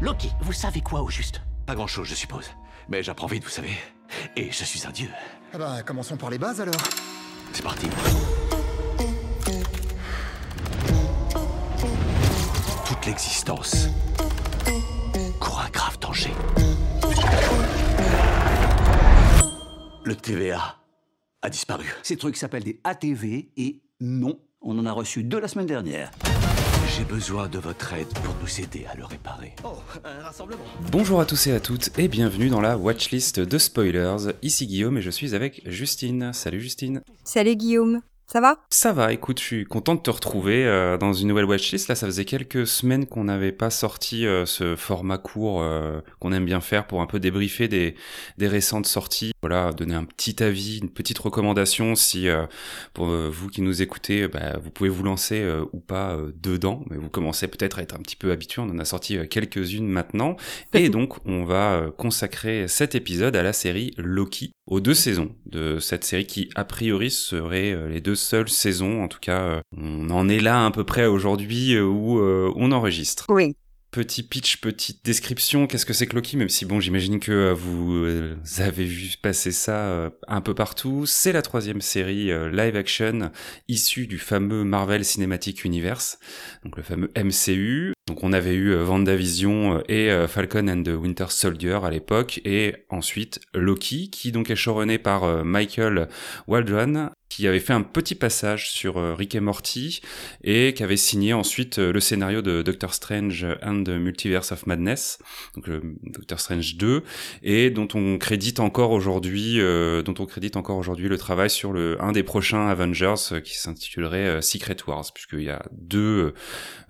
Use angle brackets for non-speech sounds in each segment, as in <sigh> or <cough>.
Loki, vous savez quoi au juste? Pas grand-chose, je suppose. Mais j'apprends vite, vous savez. Et je suis un dieu. Ah bah, commençons par les bases alors. C'est parti. Toute l'existence court un grave danger. Le TVA a disparu. Ces trucs s'appellent des ATV et non, on en a reçu deux la semaine dernière. J'ai besoin de votre aide pour nous aider à le réparer. Oh, un rassemblement. Bonjour à tous et à toutes et bienvenue dans la watchlist de spoilers. Ici Guillaume et je suis avec Justine. Salut Justine. Salut Guillaume, ça va? Ça va, écoute, je suis content de te retrouver euh, dans une nouvelle watchlist. Là, ça faisait quelques semaines qu'on n'avait pas sorti euh, ce format court euh, qu'on aime bien faire pour un peu débriefer des, des récentes sorties. Voilà, donner un petit avis, une petite recommandation si pour vous qui nous écoutez, bah, vous pouvez vous lancer ou pas dedans. Mais vous commencez peut-être à être un petit peu habitué. On en a sorti quelques-unes maintenant. <laughs> Et donc, on va consacrer cet épisode à la série Loki, aux deux saisons de cette série qui, a priori, seraient les deux seules saisons. En tout cas, on en est là à peu près aujourd'hui où on enregistre. Oui. Petit pitch, petite description, qu'est-ce que c'est que Loki Même si bon, j'imagine que vous avez vu passer ça un peu partout. C'est la troisième série live action issue du fameux Marvel Cinematic Universe, donc le fameux MCU. Donc on avait eu Vendavision et Falcon and the Winter Soldier à l'époque, et ensuite Loki, qui donc est showrunné par Michael Waldron, qui avait fait un petit passage sur Rick et Morty et qui avait signé ensuite le scénario de Doctor Strange and the Multiverse of Madness, donc Doctor Strange 2, et dont on crédite encore aujourd'hui, euh, le travail sur le un des prochains Avengers euh, qui s'intitulerait euh, Secret Wars, puisqu'il y a deux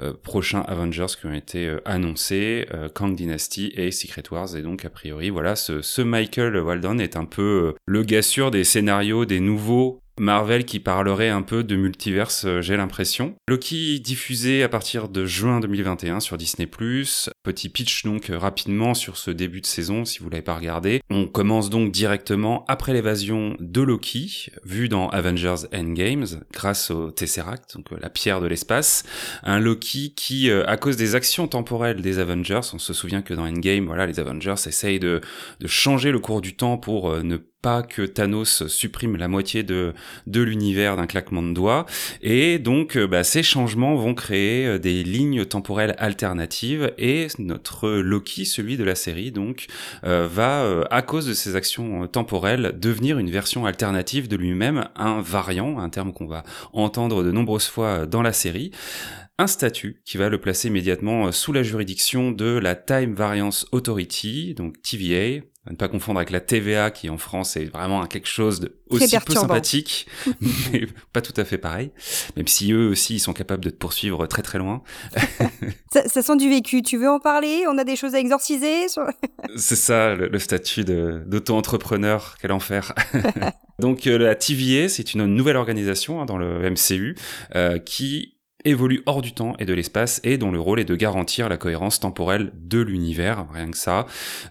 euh, prochains Avengers qui ont été annoncés, Kang Dynasty et Secret Wars, et donc a priori voilà, ce, ce Michael Waldron est un peu le gars sûr des scénarios des nouveaux Marvel qui parlerait un peu de multiverse, j'ai l'impression. Loki diffusé à partir de juin 2021 sur Disney+. Petit pitch donc rapidement sur ce début de saison si vous l'avez pas regardé. On commence donc directement après l'évasion de Loki, vu dans Avengers Endgames, grâce au Tesseract, donc la pierre de l'espace. Un Loki qui, à cause des actions temporelles des Avengers, on se souvient que dans Endgame, voilà, les Avengers essayent de, de changer le cours du temps pour ne pas que Thanos supprime la moitié de, de l'univers d'un claquement de doigts. Et donc, bah, ces changements vont créer des lignes temporelles alternatives et notre Loki, celui de la série, donc, euh, va, euh, à cause de ses actions temporelles, devenir une version alternative de lui-même, un variant, un terme qu'on va entendre de nombreuses fois dans la série un statut qui va le placer immédiatement sous la juridiction de la Time Variance Authority, donc TVA, à ne pas confondre avec la TVA qui en France est vraiment quelque chose de aussi peu sympathique, <laughs> mais pas tout à fait pareil. Même si eux aussi ils sont capables de te poursuivre très très loin. <laughs> ça, ça, sent du vécu. Tu veux en parler? On a des choses à exorciser sur... <laughs> C'est ça, le, le statut d'auto-entrepreneur. Quel enfer. Donc la TVA, c'est une nouvelle organisation hein, dans le MCU euh, qui évolue hors du temps et de l'espace et dont le rôle est de garantir la cohérence temporelle de l'univers, rien que ça.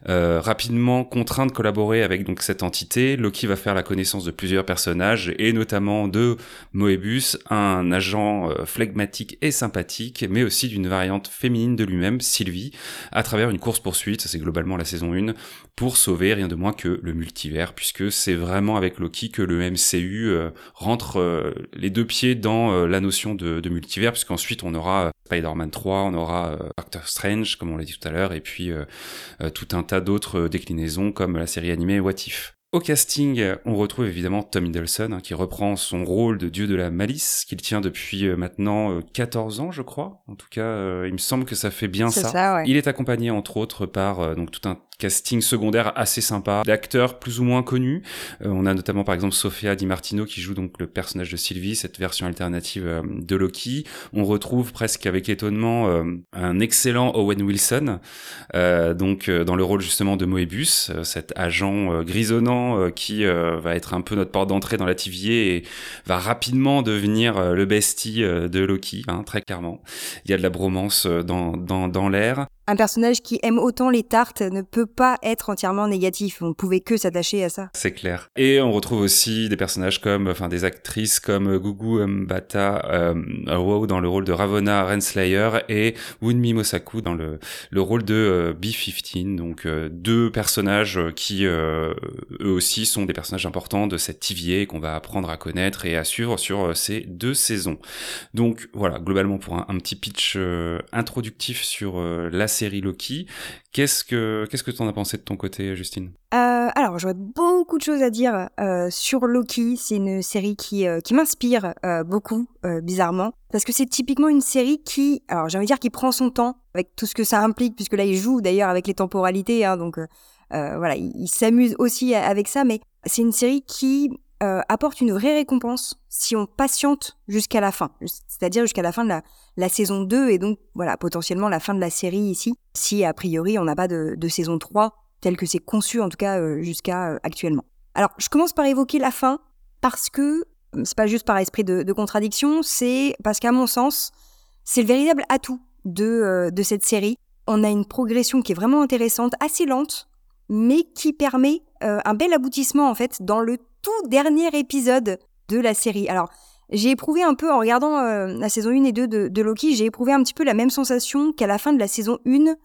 Euh, rapidement contraint de collaborer avec donc cette entité, Loki va faire la connaissance de plusieurs personnages et notamment de Moebius, un agent euh, flegmatique et sympathique, mais aussi d'une variante féminine de lui-même, Sylvie, à travers une course-poursuite, c'est globalement la saison 1, pour sauver rien de moins que le multivers, puisque c'est vraiment avec Loki que le MCU euh, rentre euh, les deux pieds dans euh, la notion de, de multivers, puisqu'ensuite on aura Spider-Man 3, on aura Doctor Strange, comme on l'a dit tout à l'heure, et puis tout un tas d'autres déclinaisons comme la série animée What If. Au casting, on retrouve évidemment Tom Hiddleston, hein, qui reprend son rôle de dieu de la malice, qu'il tient depuis maintenant 14 ans, je crois. En tout cas, il me semble que ça fait bien ça. ça ouais. Il est accompagné, entre autres, par donc tout un casting secondaire assez sympa, d'acteurs plus ou moins connus. Euh, on a notamment par exemple Sofia Di Martino qui joue donc le personnage de Sylvie, cette version alternative euh, de Loki. On retrouve presque avec étonnement euh, un excellent Owen Wilson, donc dans le rôle justement de Moebius, cet agent grisonnant qui va être un peu notre porte d'entrée dans la TVA et va rapidement devenir le bestie de Loki, hein, très clairement. Il y a de la bromance dans, dans, dans l'air. Un personnage qui aime autant les tartes ne peut pas être entièrement négatif. On pouvait que s'attacher à ça. C'est clair. Et on retrouve aussi des personnages comme, enfin, des actrices comme Gugu Mbata euh, dans le rôle de Ravonna Renslayer et Wunmi Mosaku dans le, le rôle de euh, B-15. Donc, euh, deux personnages qui, euh, eux aussi, sont des personnages importants de cette TVA qu'on va apprendre à connaître et à suivre sur ces deux saisons. Donc, voilà, globalement, pour un, un petit pitch introductif sur la Loki. Qu'est-ce que qu'est-ce que tu en as pensé de ton côté, Justine? Euh, Alors, j'aurais beaucoup de choses à dire euh, sur Loki. C'est une série qui euh, qui m'inspire beaucoup, bizarrement, parce que c'est typiquement une série qui, alors j'ai envie de dire, qui prend son temps avec tout ce que ça implique, puisque là il joue d'ailleurs avec les temporalités, hein, donc voilà, il s'amuse aussi avec ça, mais c'est une série qui euh, apporte une vraie récompense si on patiente jusqu'à la fin, c'est-à-dire jusqu'à la fin de la, saison 2 et donc voilà potentiellement la fin de la série ici, si a priori on n'a pas de, saison 3 tel que c'est conçu en tout cas euh, jusqu'à euh, actuellement. Alors je commence par évoquer la fin parce que c'est pas juste par esprit de, de contradiction, c'est parce qu'à mon sens c'est le véritable atout de, de cette série. On a une progression qui est vraiment intéressante, assez lente, mais qui permet un bel aboutissement en fait dans le tout dernier épisode de la série. Alors, j'ai éprouvé un peu, en regardant euh, la saison 1 et 2 de, Loki, j'ai éprouvé un petit peu la même sensation qu'à la fin de la saison 1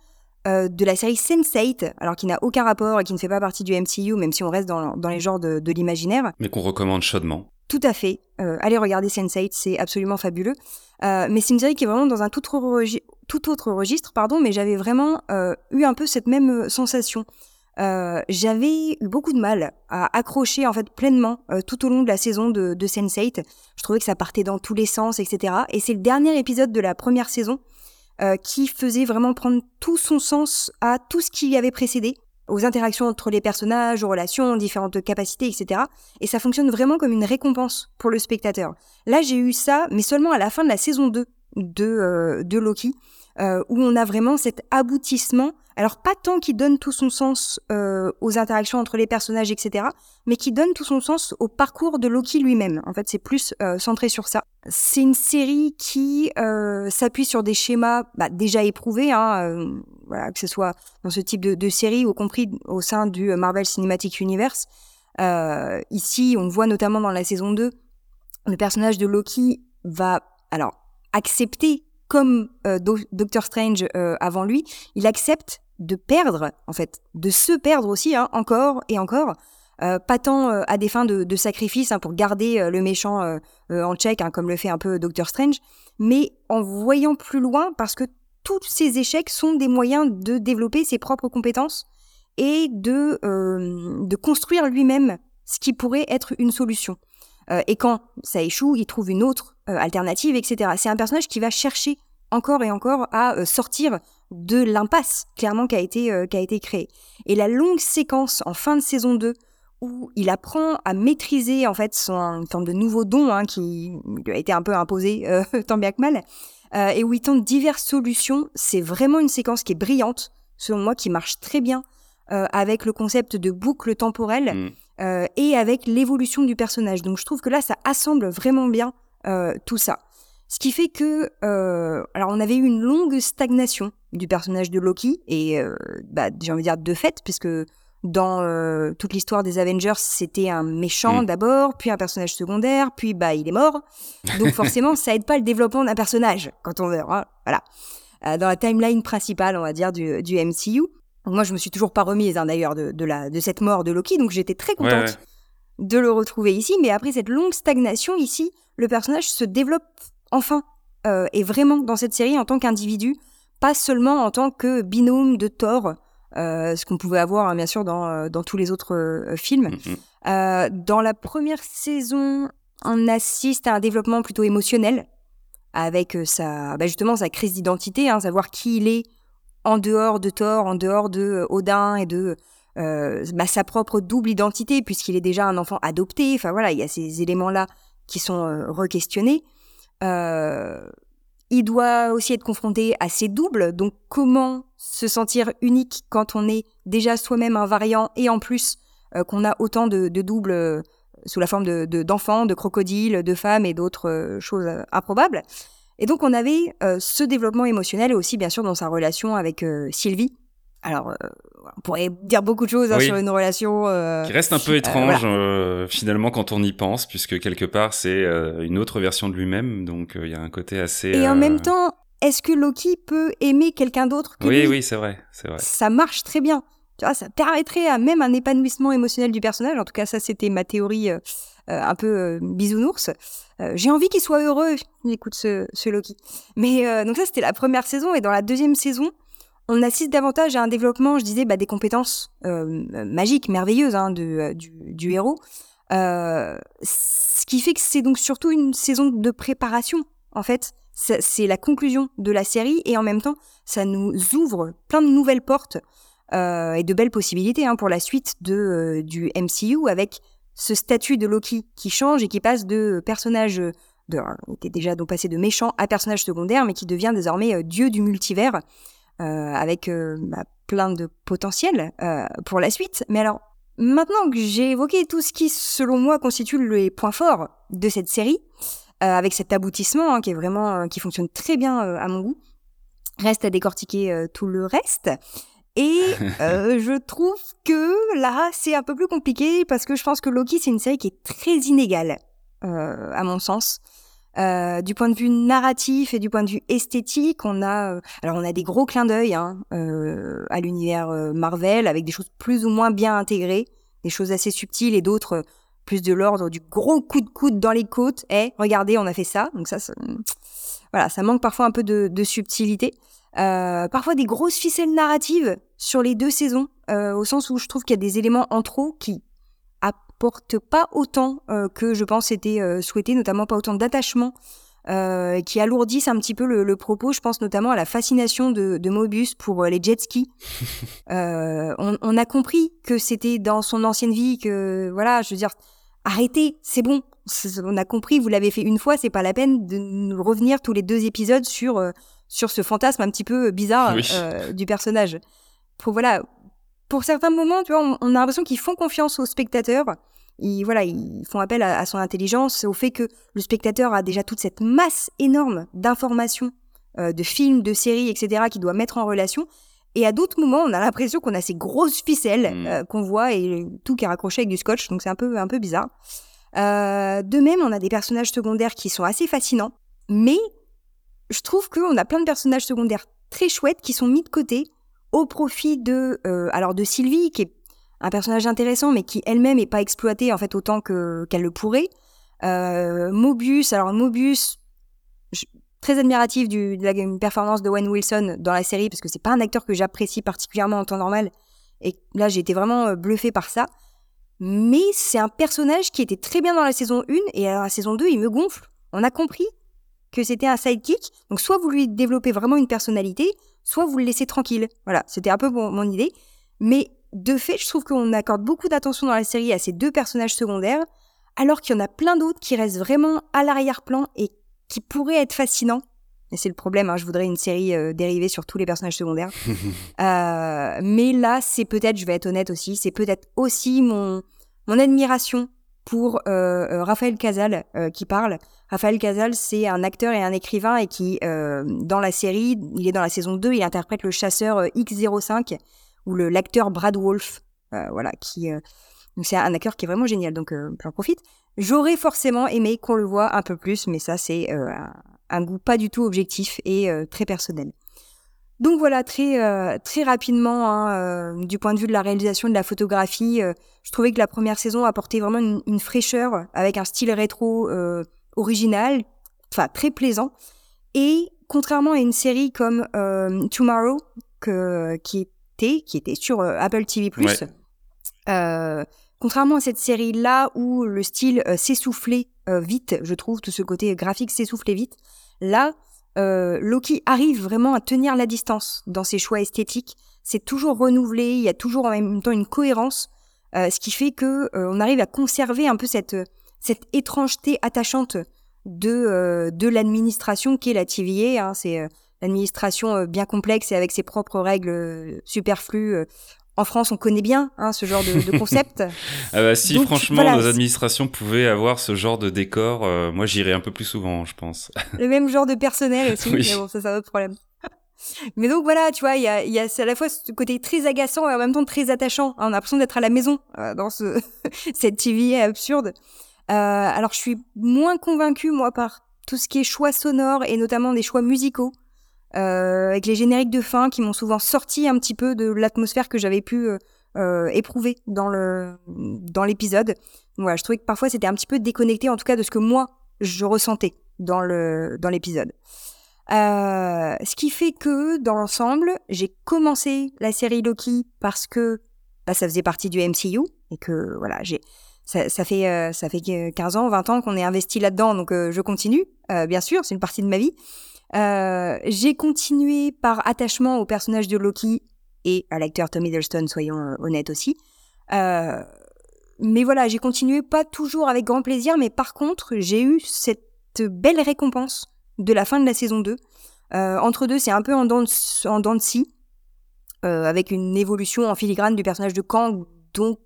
euh, de la série Sense8, alors qui n'a aucun rapport et qui ne fait pas partie du MCU, même si on reste dans, les genres de, l'imaginaire. Mais qu'on recommande chaudement. Tout à fait. Euh, allez regarder Sense8, c'est absolument fabuleux. mais c'est une série qui est vraiment dans un tout autre, tout autre registre, pardon, mais j'avais vraiment eu un peu cette même sensation. Euh, j'avais eu beaucoup de mal à accrocher en fait pleinement euh, tout au long de la saison de, de Sense8. Je trouvais que ça partait dans tous les sens, etc. Et c'est le dernier épisode de la première saison euh, qui faisait vraiment prendre tout son sens à tout ce qui y avait précédé, aux interactions entre les personnages, aux relations, différentes capacités, etc. Et ça fonctionne vraiment comme une récompense pour le spectateur. Là, j'ai eu ça, mais seulement à la fin de la saison 2 de, de Loki, où on a vraiment cet aboutissement alors pas tant qui donne tout son sens euh, aux interactions entre les personnages, etc., mais qui donne tout son sens au parcours de Loki lui-même. En fait, c'est plus euh, centré sur ça. C'est une série qui euh, s'appuie sur des schémas bah, déjà éprouvés, hein, voilà, que ce soit dans ce type de, de, série ou compris au sein du Marvel Cinematic Universe. ici, on voit notamment dans la saison 2, le personnage de Loki va alors accepter comme Doctor Strange avant lui, il accepte de perdre, en fait, de se perdre aussi, hein, encore et encore. Euh, pas tant euh, à des fins de, sacrifice hein, pour garder euh, le méchant en check, hein, comme le fait un peu Doctor Strange, mais en voyant plus loin parce que tous ces échecs sont des moyens de développer ses propres compétences et de, de construire lui-même ce qui pourrait être une solution. et quand ça échoue, il trouve une autre alternative, etc. C'est un personnage qui va chercher encore et encore à sortir de l'impasse clairement qui a été euh, qui a été créée. Et la longue séquence en fin de saison 2 où il apprend à maîtriser en fait son forme de nouveau don hein, qui lui a été un peu imposé euh, <laughs> tant bien que mal euh, et où il tente diverses solutions, c'est vraiment une séquence qui est brillante selon moi qui marche très bien avec le concept de boucle temporelle mm. et avec l'évolution du personnage. Donc je trouve que là ça assemble vraiment bien tout ça. Ce qui fait que, euh, alors on avait eu une longue stagnation du personnage de Loki, et euh, bah, j'ai envie de dire de fait, puisque dans euh, toute l'histoire des Avengers, c'était un méchant mm. d'abord, puis un personnage secondaire, puis bah il est mort. Donc <laughs> forcément, ça aide pas le développement d'un personnage quand on meurt. Hein, voilà. dans la timeline principale, on va dire du, du MCU. moi, je me suis toujours pas remise hein, d'ailleurs de, de, la, de cette mort de Loki, donc j'étais très contente de le retrouver ici. Mais après cette longue stagnation ici, le personnage se développe enfin, euh, est vraiment dans cette série en tant qu'individu, pas seulement en tant que binôme de Thor, euh, ce qu'on pouvait avoir hein, bien sûr dans, euh, dans, tous les autres films. Mm-hmm. dans la première saison, on assiste à un développement plutôt émotionnel, avec sa, bah, justement sa crise d'identité, hein, savoir qui il est en dehors de Thor, en dehors de Odin et de bah, sa propre double identité, puisqu'il est déjà un enfant adopté. Enfin voilà, il y a ces éléments-là qui sont re-questionnés. Euh, il doit aussi être confronté à ses doubles, donc comment se sentir unique quand on est déjà soi-même un variant et en plus euh, qu'on a autant de, doubles euh, sous la forme d'enfants, de, de, crocodiles, de femmes et d'autres choses improbables. Et donc on avait ce développement émotionnel aussi bien sûr dans sa relation avec Sylvie. Alors on pourrait dire beaucoup de choses hein, sur une relation qui reste un peu étrange finalement quand on y pense puisque quelque part c'est une autre version de lui-même donc il y a un côté assez et en même temps est-ce que Loki peut aimer quelqu'un d'autre que oui, lui? Oui, c'est vrai, c'est vrai. Ça marche très bien. Tu vois, ça permettrait à même un épanouissement émotionnel du personnage. En tout cas, ça, c'était ma théorie euh, euh, un peu euh, bisounours. J'ai envie qu'il soit heureux. Écoute ce, ce Loki. Mais donc ça, c'était la première saison. Et dans la deuxième saison, on assiste davantage à un développement, je disais, bah, des compétences magiques, merveilleuses hein, de, du, héros. ce qui fait que c'est donc surtout une saison de préparation, en fait c'est la conclusion de la série et en même temps, ça nous ouvre plein de nouvelles portes euh, et de belles possibilités hein, pour la suite de, euh, du MCU avec ce statut de Loki qui change et qui passe de personnage de, était déjà donc passé de méchant à personnage secondaire, mais qui devient désormais euh, dieu du multivers avec bah, plein de potentiel pour la suite. Mais alors, maintenant que j'ai évoqué tout ce qui, selon moi, constitue les points forts de cette série, euh, avec cet aboutissement hein, qui est vraiment euh, qui fonctionne très bien euh, à mon goût. Reste à décortiquer tout le reste. Et <laughs> je trouve que là, c'est un peu plus compliqué parce que je pense que Loki, c'est une série qui est très inégale, à mon sens. Euh, du point de vue narratif et du point de vue esthétique, on a alors on a des gros clins d'œil hein, euh, à l'univers Marvel avec des choses plus ou moins bien intégrées, des choses assez subtiles et d'autres plus de l'ordre du gros coup de coude dans les côtes. Eh, regardez, on a fait ça. Donc ça, voilà, ça manque parfois un peu de, subtilité. Euh, parfois des grosses ficelles narratives sur les deux saisons, euh, au sens où je trouve qu'il y a des éléments en trop qui apportent pas autant euh, que je pense était souhaité, notamment pas autant d'attachement, qui alourdissent un petit peu le, propos. Je pense notamment à la fascination de, de Mobius pour les jet skis. <laughs> on, on, a compris que c'était dans son ancienne vie que, voilà, je veux dire, arrêtez, c'est bon. On a compris, vous l'avez fait une fois, c'est pas la peine de revenir tous les deux épisodes sur euh, sur ce fantasme un petit peu bizarre euh, du personnage. Pour voilà, pour certains moments, tu vois, on, a l'impression qu'ils font confiance au spectateur. Ils voilà, ils font appel à, son intelligence, au fait que le spectateur a déjà toute cette masse énorme d'informations, euh, de films, de séries, etc., qu'il doit mettre en relation. Et à d'autres moments, on a l'impression qu'on a ces grosses ficelles mm. euh, qu'on voit et tout qui est raccroché avec du scotch, donc c'est un peu, un peu bizarre. Euh, de même, on a des personnages secondaires qui sont assez fascinants, mais je trouve qu'on a plein de personnages secondaires très chouettes qui sont mis de côté au profit de, euh, alors de Sylvie, qui est un personnage intéressant, mais qui elle-même n'est pas exploitée en fait autant que qu'elle le pourrait. Mobius, alors Mobius, très admiratif de la performance de Wayne Wilson dans la série parce que c'est pas un acteur que j'apprécie particulièrement en temps normal et là j'ai été vraiment euh, bluffé par ça. Mais c'est un personnage qui était très bien dans la saison 1 et à la saison 2 il me gonfle. On a compris que c'était un sidekick, donc soit vous lui développez vraiment une personnalité, soit vous le laissez tranquille. Voilà, c'était un peu mon, mon idée. Mais de fait, je trouve qu'on accorde beaucoup d'attention dans la série à ces deux personnages secondaires, alors qu'il y en a plein d'autres qui restent vraiment à l'arrière-plan et qui pourrait être fascinant. Et c'est le problème, hein, je voudrais une série euh, dérivée sur tous les personnages secondaires. <laughs> euh, mais là, c'est peut-être, je vais être honnête aussi, c'est peut-être aussi mon, mon admiration pour euh, euh Raphaël Casal euh, qui parle. Raphaël Casal, c'est un acteur et un écrivain et qui, dans la série, il est dans la saison 2, il interprète le chasseur X05 ou l'acteur Brad Wolf, voilà, qui c'est un acteur qui est vraiment génial, donc j'en profite. J'aurais forcément aimé qu'on le voit un peu plus, mais ça, c'est euh, un goût pas du tout objectif et très personnel. Donc voilà, très, euh, très rapidement, hein, du point de vue de la réalisation de la photographie, je trouvais que la première saison apportait vraiment une, fraîcheur avec un style rétro original, enfin très plaisant. Et contrairement à une série comme Tomorrow, que, qui, était, qui était sur Apple TV+, ouais. Contrairement à cette série-là où le style euh, s'essoufflait euh, vite, je trouve, tout ce côté graphique s'essoufflait vite, là, euh, Loki arrive vraiment à tenir la distance dans ses choix esthétiques. C'est toujours renouvelé, il y a toujours en même temps une cohérence, ce qui fait que on arrive à conserver un peu cette, étrangeté attachante de, de l'administration qui est la TVA. Hein, c'est l'administration bien complexe et avec ses propres règles superflues en France, on connaît bien hein, ce genre de, de <laughs> concept. ah bah, si franchement nos administrations pouvaient avoir ce genre de décor, euh, moi j'irais un peu plus souvent, je pense. <laughs> Le même genre de personnel aussi, mais bon, ça c'est un autre problème. <laughs> Mais donc voilà, tu vois, il y a, y a à la fois ce côté très agaçant et en même temps très attachant. On a l'impression d'être à la maison euh, dans ce cette TV absurde. Euh, alors je suis moins convaincue moi par tout ce qui est choix sonore et notamment des choix musicaux. Euh, avec les génériques de fin qui m'ont souvent sorti un petit peu de l'atmosphère que j'avais pu euh, euh, éprouver dans le dans l'épisode. Voilà, je trouvais que parfois c'était un petit peu déconnecté, en tout cas de ce que moi je ressentais dans le dans l'épisode. Euh, ce qui fait que dans l'ensemble, j'ai commencé la série Loki parce que bah, ça faisait partie du MCU et que voilà, j'ai ça, ça, fait euh, ça fait 15 ans, 20 ans qu'on est investi là-dedans, donc je continue. bien sûr, c'est une partie de ma vie. Euh, j'ai continué par attachement au personnage de Loki et à l'acteur Tom Hiddleston, soyons euh, honnêtes aussi. Euh, mais voilà, j'ai continué pas toujours avec grand plaisir, mais par contre, j'ai eu cette belle récompense de la fin de la saison 2. entre deux, c'est un peu en dents de, en de scie, avec une évolution en filigrane du personnage de Kang, dont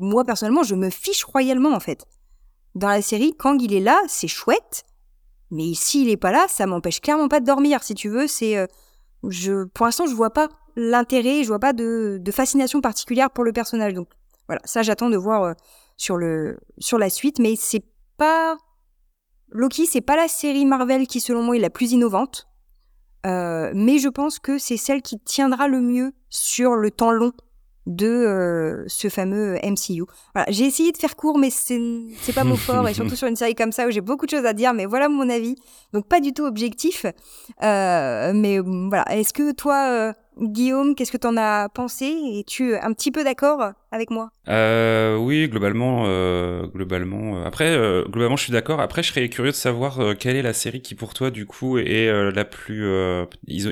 moi personnellement, je me fiche royalement en fait. Dans la série, Kang il est là, c'est chouette, mais s'il est pas là, ça m'empêche clairement pas de dormir. Si tu veux, c'est, euh, je, pour l'instant, je vois pas l'intérêt, je vois pas de, de, fascination particulière pour le personnage. Donc voilà, ça j'attends de voir euh, sur le, sur la suite. Mais c'est pas Loki, c'est pas la série Marvel qui, selon moi, est la plus innovante. Euh, mais je pense que c'est celle qui tiendra le mieux sur le temps long de euh, ce fameux MCU. Voilà, j'ai essayé de faire court, mais c'est c'est pas mon <laughs> fort, et surtout sur une série comme ça où j'ai beaucoup de choses à dire, mais voilà mon avis. Donc pas du tout objectif, euh, mais voilà. Est-ce que toi, euh, Guillaume, qu'est-ce que t'en as pensé? Es-tu un petit peu d'accord avec moi? Euh, Oui, globalement, euh, globalement. Après, globalement, je suis d'accord. Après, je serais curieux de savoir quelle est la série qui, pour toi, du coup, est la plus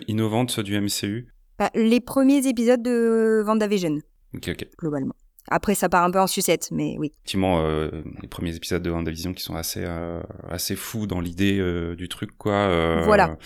innovante du MCU. Bah, les premiers épisodes de WandaVision. Ok, ok. Globalement. Après, ça part un peu en sucette, mais oui. Effectivement, euh, les premiers épisodes de WandaVision qui sont assez euh, assez fous dans l'idée euh, du truc, quoi. voilà.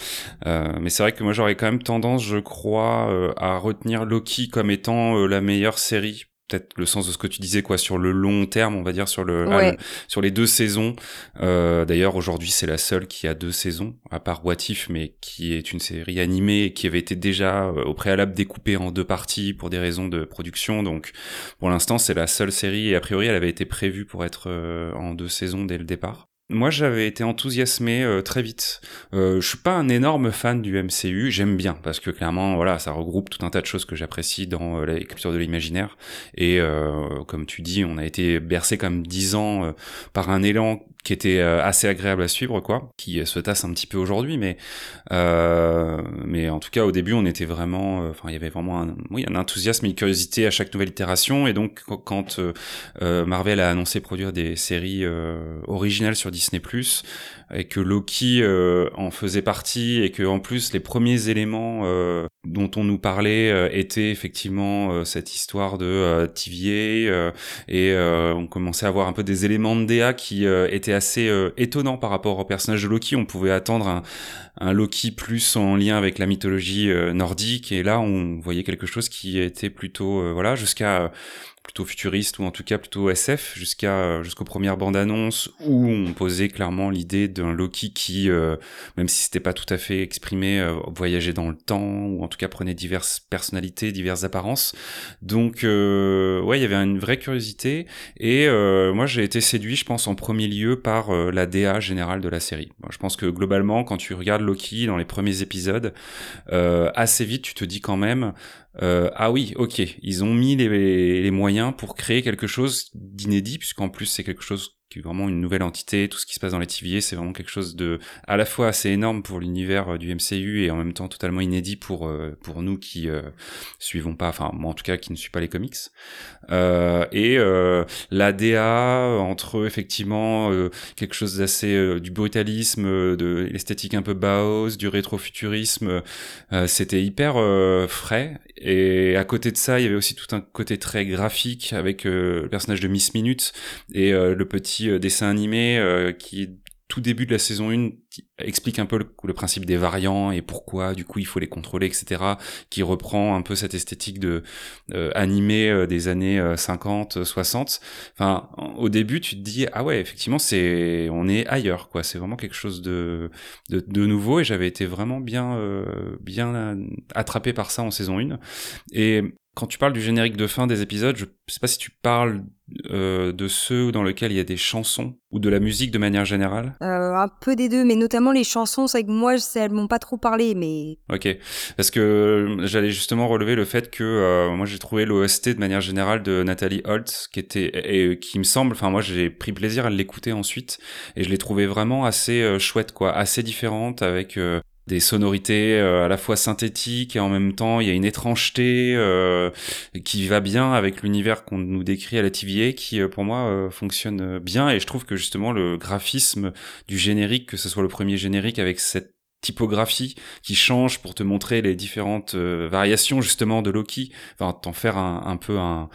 mais c'est vrai que moi, j'aurais quand même tendance, je crois, à retenir Loki comme étant la meilleure série peut-être le sens de ce que tu disais quoi sur le long terme on va dire sur le, ah, sur les deux saisons. Euh, d'ailleurs aujourd'hui c'est la seule qui a deux saisons à part What If mais qui est une série animée et qui avait été déjà euh, au préalable découpée en deux parties pour des raisons de production. Donc pour l'instant c'est la seule série. Et a priori elle avait été prévue pour être euh, en deux saisons dès le départ moi, j'avais été enthousiasmé euh, très vite. Euh, je suis pas un énorme fan du MCU, j'aime bien parce que clairement, voilà, ça regroupe tout un tas de choses que j'apprécie dans euh, la culture de l'imaginaire. Et euh, comme tu dis, on a été bercé comme dix ans par un élan qui était euh, assez agréable à suivre, quoi, qui se tasse un petit peu aujourd'hui, mais euh, mais en tout cas au début on était vraiment, euh, enfin il y avait vraiment un, oui un enthousiasme une curiosité à chaque nouvelle itération, et donc quand Marvel a annoncé produire des séries originales sur Disney+, et que Loki en faisait partie, et que en plus les premiers éléments dont on nous parlait étaient effectivement cette histoire de TVA, et on commençait à avoir un peu des éléments de DA qui étaient assez euh, étonnant par rapport au personnage de Loki. On pouvait attendre un, un Loki plus en lien avec la mythologie euh, nordique, et là on voyait quelque chose qui était plutôt euh, voilà jusqu'à plutôt futuriste ou en tout cas plutôt SF jusqu'à euh, jusqu'aux premières bandes annonces où on posait clairement l'idée d'un Loki qui euh, même si c'était pas tout à fait exprimé euh, voyageait dans le temps ou en tout cas prenait diverses personnalités diverses apparences. Donc ouais il y avait une vraie curiosité et moi j'ai été séduit je pense en premier lieu par la DA générale de la série. Je pense que globalement quand tu regardes Loki dans les premiers épisodes assez vite tu te dis quand même euh, ah oui, ok, ils ont mis les, les moyens pour créer quelque chose d'inédit, puisqu'en plus c'est quelque chose qui est vraiment une nouvelle entité. Tout ce qui se passe dans les TVA, c'est vraiment quelque chose de à la fois assez énorme pour l'univers euh, du MCU et en même temps totalement inédit pour euh, pour nous qui euh, suivons pas, enfin moi en tout cas qui ne suis pas les comics. Euh, et euh, la DA entre effectivement quelque chose d'assez du brutalisme, de l'esthétique un peu Bauhaus, du rétrofuturisme, c'était hyper frais. Et à côté de ça, il y avait aussi tout un côté très graphique avec le personnage de Miss Minute et le petit euh, dessin animé euh, qui tout début de la saison 1 qui explique un peu le, principe des variants et pourquoi du coup il faut les contrôler, etc. Qui reprend un peu cette esthétique de euh, animé euh, des années 50, 60. Enfin, au début tu te dis ah ouais effectivement c'est on est ailleurs quoi. C'est vraiment quelque chose de de, de nouveau et j'avais été vraiment bien bien attrapé par ça en saison 1 et quand tu parles du générique de fin des épisodes, je sais pas si tu parles euh, de ceux dans lesquels il y a des chansons ou de la musique de manière générale. Euh, Un peu des deux, mais notamment les chansons, c'est que moi, elles m'ont pas trop parlé, mais... Ok, parce que j'allais justement relever le fait que euh, moi j'ai trouvé l'OST de manière générale de Nathalie Holtz, qui était, et, qui me semble, enfin moi j'ai pris plaisir à l'écouter ensuite, et je l'ai trouvé vraiment assez chouette, quoi, assez différente, avec des sonorités euh, à la fois synthétiques et en même temps il y a une étrangeté euh, qui va bien avec l'univers qu'on nous décrit à la TVA qui euh, pour moi fonctionne bien. Et je trouve que justement le graphisme du générique que ce soit le premier générique avec cette typographie qui change pour te montrer les différentes variations justement de Loki, enfin t'en faire un, un peu un,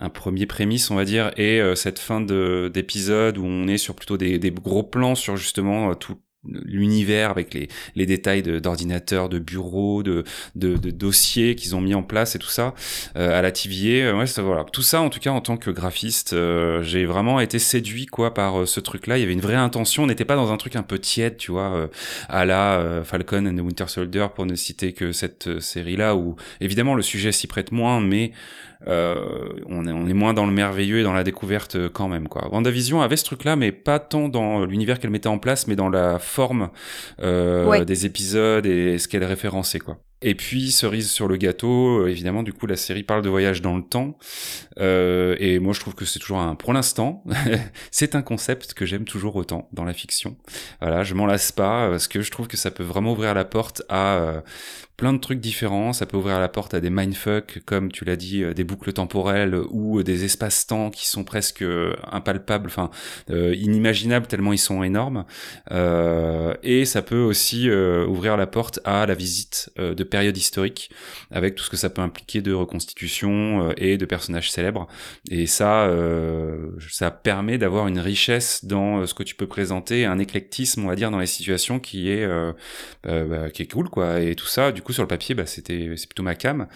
un, premier prémisse on va dire et cette fin d'épisode où on est sur plutôt des, des gros plans sur justement tout l'univers avec les, les détails d'ordinateurs, de, bureaux, de, de, dossiers qu'ils ont mis en place et tout ça euh, à la TVA. Euh, voilà. Tout ça, en tout cas, en tant que graphiste, euh, j'ai vraiment été séduit quoi par ce truc-là. Il y avait une vraie intention. On n'était pas dans un truc un peu tiède, tu vois, à la Falcon and the Winter Soldier pour ne citer que cette série-là où évidemment le sujet s'y prête moins, mais euh, on, est, on, est, moins dans le merveilleux et dans la découverte euh, quand même. Quoi. WandaVision avait ce truc-là, mais pas tant dans l'univers qu'elle mettait en place, mais dans la forme euh, des épisodes et ce qu'elle référençait. Quoi. Et puis, cerise sur le gâteau, euh, évidemment, du coup, la série parle de voyage dans le temps. Euh, et moi, je trouve que c'est toujours un, pour l'instant, <laughs> c'est un concept que j'aime toujours autant dans la fiction. Voilà, je m'en lasse pas, parce que je trouve que ça peut vraiment ouvrir la porte à euh, plein de trucs différents. Ça peut ouvrir la porte à des mindfuck, comme tu l'as dit, euh, des boucles temporelles ou des espaces-temps qui sont presque impalpables, enfin, inimaginables tellement ils sont énormes. et ça peut aussi ouvrir la porte à la visite de période historique, avec tout ce que ça peut impliquer de reconstitution euh, et de personnages célèbres. Et ça, euh, ça permet d'avoir une richesse dans euh, ce que tu peux présenter, un éclectisme, on va dire, dans les situations qui est, bah, qui est cool, quoi. Et tout ça, du coup, sur le papier, bah, c'était, c'est plutôt ma cam.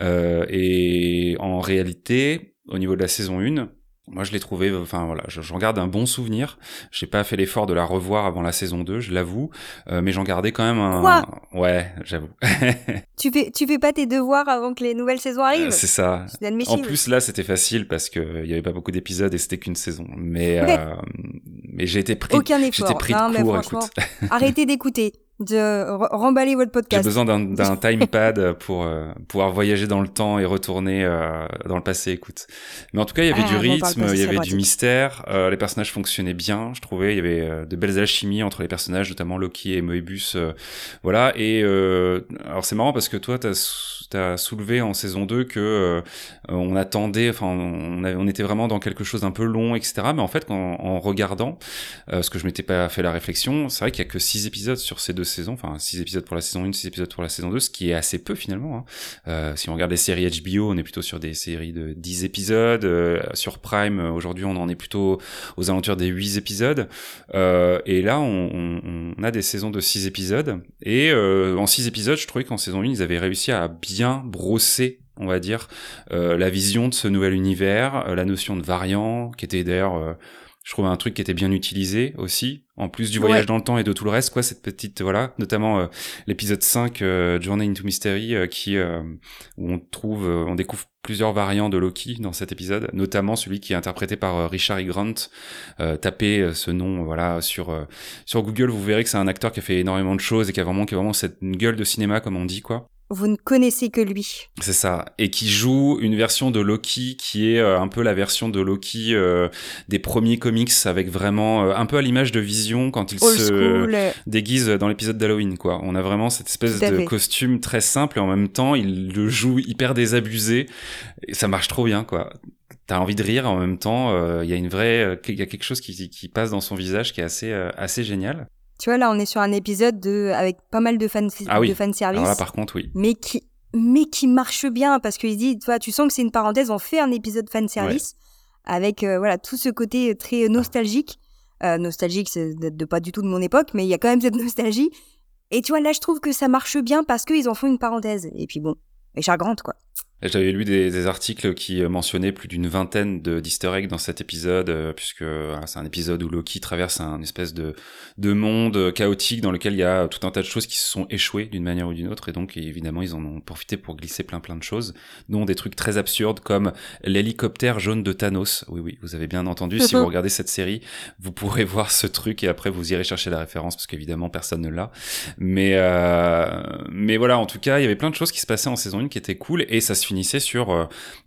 et en réalité, au niveau de la saison 1, moi, je l'ai trouvé, enfin voilà, j'en garde un bon souvenir. J'ai pas fait l'effort de la revoir avant la saison 2, je l'avoue, euh, mais j'en gardais quand même un. Quoi? Ouais, j'avoue. <laughs> tu fais, tu fais pas tes devoirs avant que les nouvelles saisons arrivent? Euh, c'est ça. En plus là, c'était facile parce que il y avait pas beaucoup d'épisodes et c'était qu'une saison. Mais euh, mais j'ai été pris. Aucun effort. J'étais pris de court. Écoute. <laughs> Arrêtez d'écouter de remballer votre podcast. J'ai besoin d'un <laughs> timepad pour euh, pouvoir voyager dans le temps et retourner euh, dans le passé, écoute. Mais en tout cas, il y avait ah, du rythme, il y avait du mystère, euh, les personnages fonctionnaient bien, je trouvais, il y avait de belles alchimies entre les personnages, notamment Loki et Moebius, voilà. Et alors c'est marrant parce que toi, t'as as soulevé en saison 2 que on attendait, enfin, on, on, était vraiment dans quelque chose d'un peu long, etc. Mais en fait, en, regardant, parce que je m'étais pas fait la réflexion, c'est vrai qu'il y a que six épisodes sur ces deux saison, enfin 6 épisodes pour la saison 1, 6 épisodes pour la saison 2, ce qui est assez peu finalement. Hein. Euh, si on regarde les séries HBO, on est plutôt sur des séries de 10 épisodes. Euh, sur Prime, euh, aujourd'hui, on en est plutôt aux alentours des 8 épisodes. et là, on, a des saisons de 6 épisodes. Et en 6 épisodes, je trouvais qu'en saison 1, ils avaient réussi à bien brosser on va dire, la vision de ce nouvel univers, la notion de variant, qui était d'ailleurs je trouve un truc qui était bien utilisé aussi. En plus du voyage dans le temps et de tout le reste quoi cette petite voilà notamment euh, l'épisode 5 euh, Journey into Mystery euh, qui où on trouve on découvre plusieurs variants de Loki dans cet épisode notamment celui qui est interprété par Richard E. Grant. Tapez ce nom voilà sur sur Google vous verrez que c'est un acteur qui a fait énormément de choses et qui a vraiment qui a vraiment cette gueule de cinéma comme on dit quoi vous ne connaissez que lui. C'est ça. Et qui joue une version de Loki qui est euh, un peu la version de Loki euh, des premiers comics avec vraiment euh, un peu à l'image de Vision quand il se déguise dans l'épisode d'Halloween quoi. On a vraiment cette espèce de costume très simple et en même temps il le joue hyper désabusé et ça marche trop bien quoi. T'as envie de rire en même temps, il y a une vraie il y a quelque chose qui, qui passe dans son visage qui est assez assez génial. Tu vois, là, on est sur un épisode de, avec pas mal de, fan, ah de fan service. Alors là, par contre, oui. Mais qui, mais qui marche bien parce qu'il dit, tu vois, tu sens que c'est une parenthèse. On fait un épisode fan service avec, euh, voilà, tout ce côté très nostalgique. nostalgique, c'est de pas du tout de mon époque, mais il y a quand même cette nostalgie. Et tu vois, là, je trouve que ça marche bien parce qu'ils en font une parenthèse. Et puis bon, Richard Grant, quoi. J'avais lu des, des, articles qui mentionnaient plus d'une vingtaine de d'easter eggs dans cet épisode, euh, puisque c'est un épisode où Loki traverse un espèce de, de monde chaotique dans lequel il y a tout un tas de choses qui se sont échouées d'une manière ou d'une autre, et donc évidemment ils en ont profité pour glisser plein plein de choses, dont des trucs très absurdes comme l'hélicoptère jaune de Thanos. Oui oui, vous avez bien entendu, si vous regardez cette série, vous pourrez <laughs> voir ce truc et après vous irez chercher la référence, parce qu'évidemment personne ne l'a. Mais, euh, mais voilà, en tout cas, il y avait plein de choses qui se passaient en saison 1 qui étaient cool, et ça se finissait sur euh,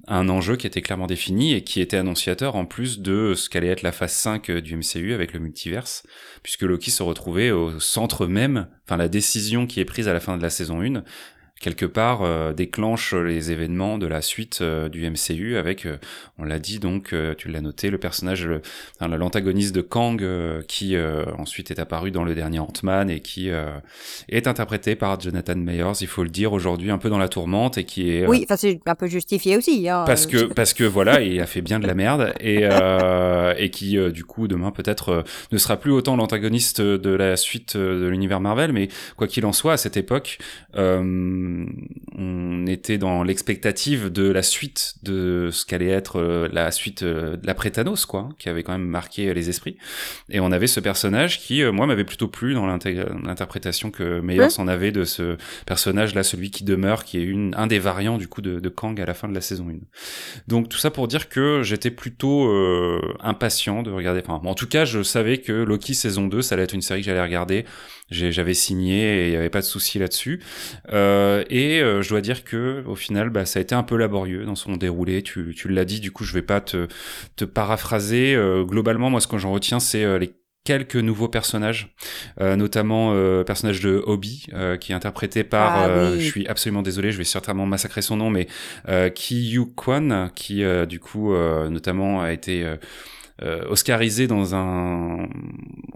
un enjeu qui était clairement défini et qui était annonciateur en plus de ce qu'allait être la phase 5 euh, du MCU avec le multiverse, puisque Loki se retrouvait au centre même, enfin la décision qui est prise à la fin de la saison 1 quelque part euh, déclenche les événements de la suite euh, du MCU avec, euh, on l'a dit donc, tu l'as noté, le personnage, l'antagoniste de Kang qui ensuite est apparu dans le dernier Ant-Man et qui est interprété par Jonathan Mayers, il faut le dire aujourd'hui, un peu dans la tourmente et qui est... oui, enfin c'est un peu justifié aussi. Hein, parce que parce que voilà, il a fait bien de la merde et et qui du coup demain peut-être ne sera plus autant l'antagoniste de la suite de l'univers Marvel, mais quoi qu'il en soit, à cette époque, on était dans l'expectative de la suite de ce qu'allait être euh, la suite euh, de l'après Thanos, quoi, qui avait quand même marqué les esprits. Et on avait ce personnage qui, euh, moi, m'avait plutôt plu dans l'interprétation que Meyer s'en avait de ce personnage-là, celui qui demeure, qui est une, un des variants du coup de, de, Kang à la fin de la saison 1. Donc tout ça pour dire que j'étais plutôt impatient de regarder. Enfin, en tout cas, je savais que Loki saison 2, ça allait être une série que j'allais regarder j'avais signé et il n'y avait pas de souci là-dessus. Euh, et euh, je dois dire que au final, bah, ça a été un peu laborieux dans son déroulé. Tu, tu l'as dit, du coup, je vais pas te, te paraphraser. Euh, globalement, moi, ce que j'en retiens, c'est euh, les quelques nouveaux personnages, euh, notamment euh, personnage de Obi, euh, qui est interprété par, ah, oui. je suis absolument désolé, je vais certainement massacrer son nom, mais Ki Yu Kwan, qui du coup notamment a été euh, oscarisé dans un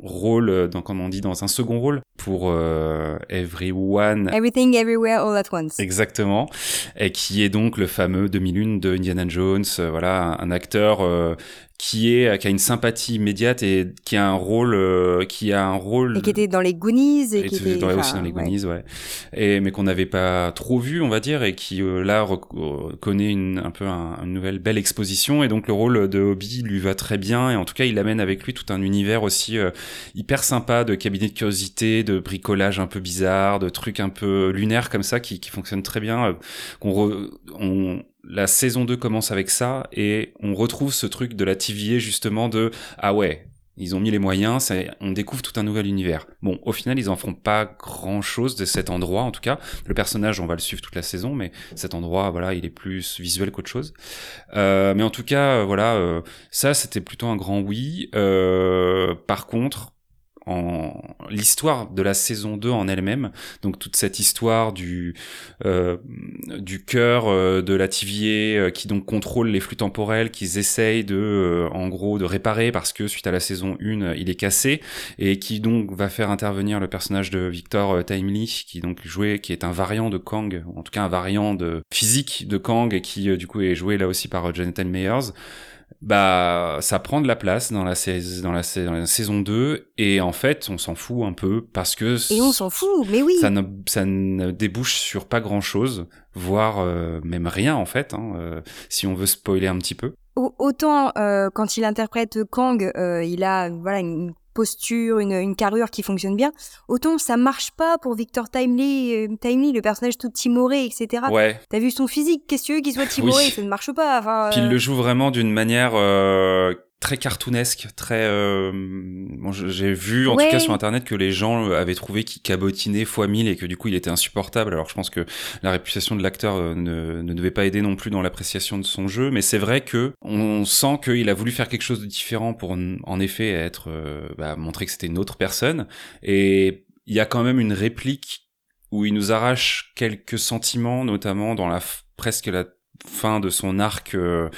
rôle, euh, dans, comme on dit, dans un second rôle pour euh, Everyone. Everything Everywhere All at Once. Exactement. Et qui est donc le fameux 2001 de Indiana Jones. Euh, voilà, un, un acteur qui est qui a une sympathie immédiate et qui a un rôle euh, qui a un rôle et qui était dans les Goonies et, et qui était dans, aussi dans les Goonies ouais, et mais qu'on n'avait pas trop vu on va dire et qui euh, là euh, connaît une un peu un, une nouvelle belle exposition. Et donc le rôle de Hobby lui va très bien. Et en tout cas il amène avec lui tout un univers aussi hyper sympa de cabinet de curiosité de bricolage un peu bizarre de trucs un peu lunaires comme ça qui qui fonctionnent très bien qu'on on la saison 2 commence avec ça et on retrouve ce truc de la TVA justement de ah ouais ils ont mis les moyens, on découvre tout un nouvel univers. Bon, au final, ils en font pas grand chose de cet endroit, en tout cas. Le personnage, on va le suivre toute la saison, mais cet endroit, voilà, il est plus visuel qu'autre chose. Euh, mais en tout cas, voilà, euh, ça, c'était plutôt un grand oui. Euh, par contre, en l'histoire de la saison 2 en elle-même. Donc toute cette histoire du euh, du cœur euh, de la TVA euh, qui donc contrôle les flux temporels qu'ils essayent de euh, en gros de réparer parce que suite à la saison 1 il est cassé. Et qui donc va faire intervenir le personnage de Victor Timely qui donc joué qui est un variant de Kang en tout cas un variant de physique de Kang et qui du coup est joué là aussi par Jonathan Mayers bah ça prend de la place dans la, dans la, dans la saison 2 et en fait on s'en fout un peu parce que et on s'en fout mais oui. ça ne, ça ne débouche sur pas grand chose voire euh, même rien en fait hein, euh, si on veut spoiler un petit peu. Autant euh, quand il interprète Kang il a voilà une posture, une, une, carrure qui fonctionne bien. Autant ça marche pas pour Victor Timely, euh, Timely le personnage tout timoré, etc. Ouais. T'as vu son physique, qu'est-ce que tu veux qu'il soit timoré, oui. ça ne marche pas. Enfin, Puis il le joue vraiment d'une manière euh, très cartoonesque, très. Euh, bon, j'ai vu en ouais. tout cas sur internet que les gens avaient trouvé qu'il cabotinait fois mille et que du coup il était insupportable. Alors je pense que la réputation de l'acteur euh, ne, ne, devait pas aider non plus dans l'appréciation de son jeu, mais c'est vrai que on sent qu'il a voulu faire quelque chose de différent pour en effet être euh, bah, montrer que c'était une autre personne et il y a quand même une réplique où il nous arrache quelques sentiments, notamment dans la presque la fin de son arc euh,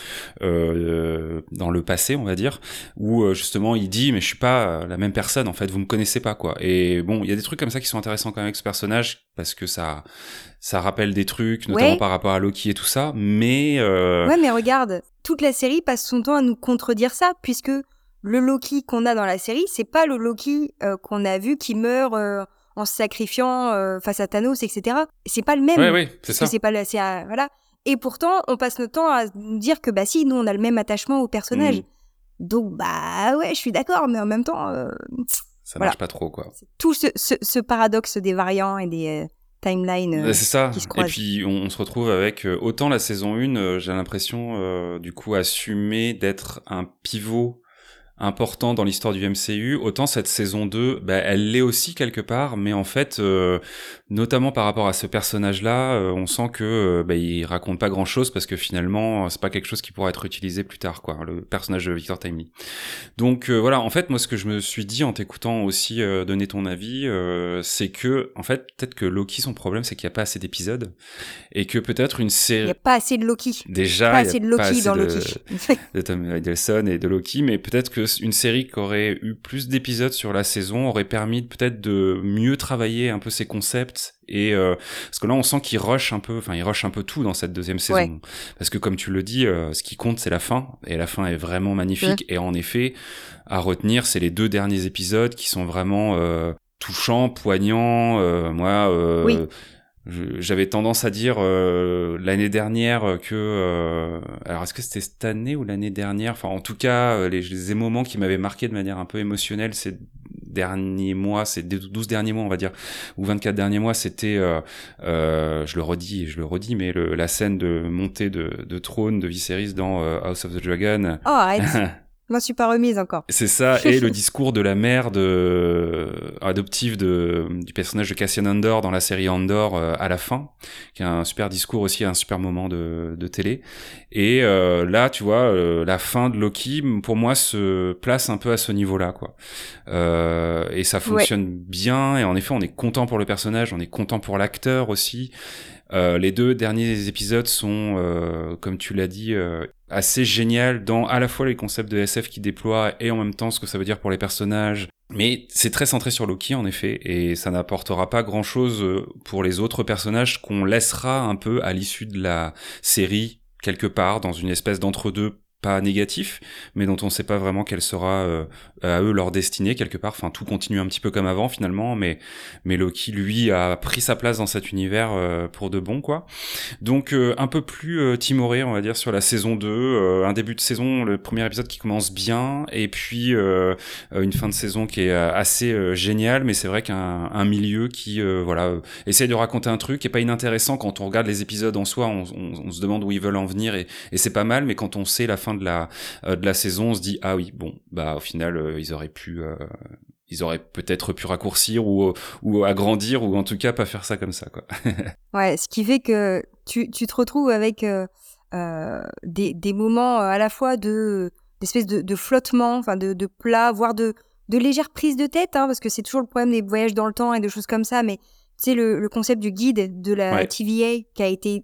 euh, dans le passé on va dire où euh, justement il dit mais je suis pas la même personne en fait vous me connaissez pas quoi et bon il y a des trucs comme ça qui sont intéressants quand même avec ce personnage parce que ça ça rappelle des trucs notamment ouais. par rapport à Loki et tout ça mais ouais mais regarde toute la série passe son temps à nous contredire ça puisque le Loki qu'on a dans la série, c'est pas le Loki euh, qu'on a vu qui meurt euh, en se sacrifiant euh, face à Thanos, etc. C'est pas le même. Oui, oui, c'est ça. C'est pas la, c'est voilà. Et pourtant, on passe notre temps à nous dire que bah si, nous on a le même attachement au personnage. Mm. Donc bah ouais, je suis d'accord, mais en même temps, ça voilà. marche pas trop, quoi. tout ce, ce, ce, paradoxe des variants et des timelines. c'est ça. Et puis on, on, se retrouve avec euh, autant la saison 1, euh, j'ai l'impression euh, du coup assumer d'être un pivot important dans l'histoire du MCU, autant cette saison 2, bah, elle l'est aussi quelque part, mais en fait, euh, notamment par rapport à ce personnage-là, euh, on sent que euh, bah, il raconte pas grand-chose parce que finalement, c'est pas quelque chose qui pourra être utilisé plus tard, quoi, le personnage de Victor Timely. Donc euh, voilà, en fait, moi, ce que je me suis dit en t'écoutant aussi euh, donner ton avis, euh, c'est que, en fait, peut-être que Loki, son problème, c'est qu'il n'y a pas assez d'épisodes et que peut-être une série. Il n'y a pas assez de Loki. Déjà, pas assez de Loki dans de, Loki. de Tom Hiddleston et de Loki, mais peut-être que une série qui aurait eu plus d'épisodes sur la saison aurait permis peut-être de mieux travailler un peu ses concepts et euh, parce que là on sent qu'il rush un peu enfin il rush un peu tout dans cette deuxième saison Ouais. parce que comme tu le dis euh, ce qui compte c'est la fin et la fin est vraiment magnifique et en effet à retenir c'est les deux derniers épisodes qui sont vraiment euh, touchants poignants euh, moi euh, Oui. J'avais tendance à dire euh, l'année dernière que euh, alors est-ce que c'était cette année ou l'année dernière? Enfin en tout cas euh, les, les moments qui m'avaient marqué de manière un peu émotionnelle ces derniers mois ces 12 derniers mois on va dire ou 24 derniers mois c'était euh, euh, je le redis je le redis mais le, la scène de montée de, de trône de Viserys dans euh, House of the Dragon. Oh, <laughs> m'en suis pas remise encore. c'est ça, et le <laughs> discours de la mère de, adoptive de, du personnage de Cassian Andor dans la série Andor euh, à la fin, qui a un super discours aussi, un super moment de, de télé. Et euh, là, tu vois, euh, la fin de Loki, pour moi, se place un peu à ce niveau-là, quoi. Euh, et ça fonctionne bien, et en effet, on est content pour le personnage, on est content pour l'acteur aussi. Euh, les deux derniers épisodes sont, euh, comme tu l'as dit, euh, assez génial dans à la fois les concepts de SF qui déploient et en même temps ce que ça veut dire pour les personnages. Mais c'est très centré sur Loki en effet, et ça n'apportera pas grand-chose euh, pour les autres personnages qu'on laissera un peu à l'issue de la série quelque part dans une espèce d'entre-deux pas négatif, mais dont on sait pas vraiment quelle sera euh, à eux leur destinée quelque part. Enfin, tout continue un petit peu comme avant finalement, mais mais Loki lui a pris sa place dans cet univers euh, pour de bon quoi. Donc euh, un peu plus timoré on va dire sur la saison 2, euh, un début de saison, le premier épisode qui commence bien, et puis une fin de saison qui est assez géniale, mais c'est vrai qu'un un milieu qui voilà essaye de raconter un truc qui pas inintéressant quand on regarde les épisodes en soi, on se demande où ils veulent en venir et, et c'est pas mal, mais quand on sait la fin de la euh, de la saison, on se dit ah oui bon bah au final euh, ils auraient pu euh, ils auraient peut-être pu raccourcir ou ou agrandir ou en tout cas pas faire ça comme ça quoi. <laughs> Ouais, ce qui fait que tu, tu te retrouves avec euh, euh, des, des moments à la fois de d'espèce de, de flottement, enfin de, de plat, voire de, de légère prise de tête, hein, parce que c'est toujours le problème des voyages dans le temps et de choses comme ça, mais tu sais, le, le concept du guide de la Ouais. TVA qui a été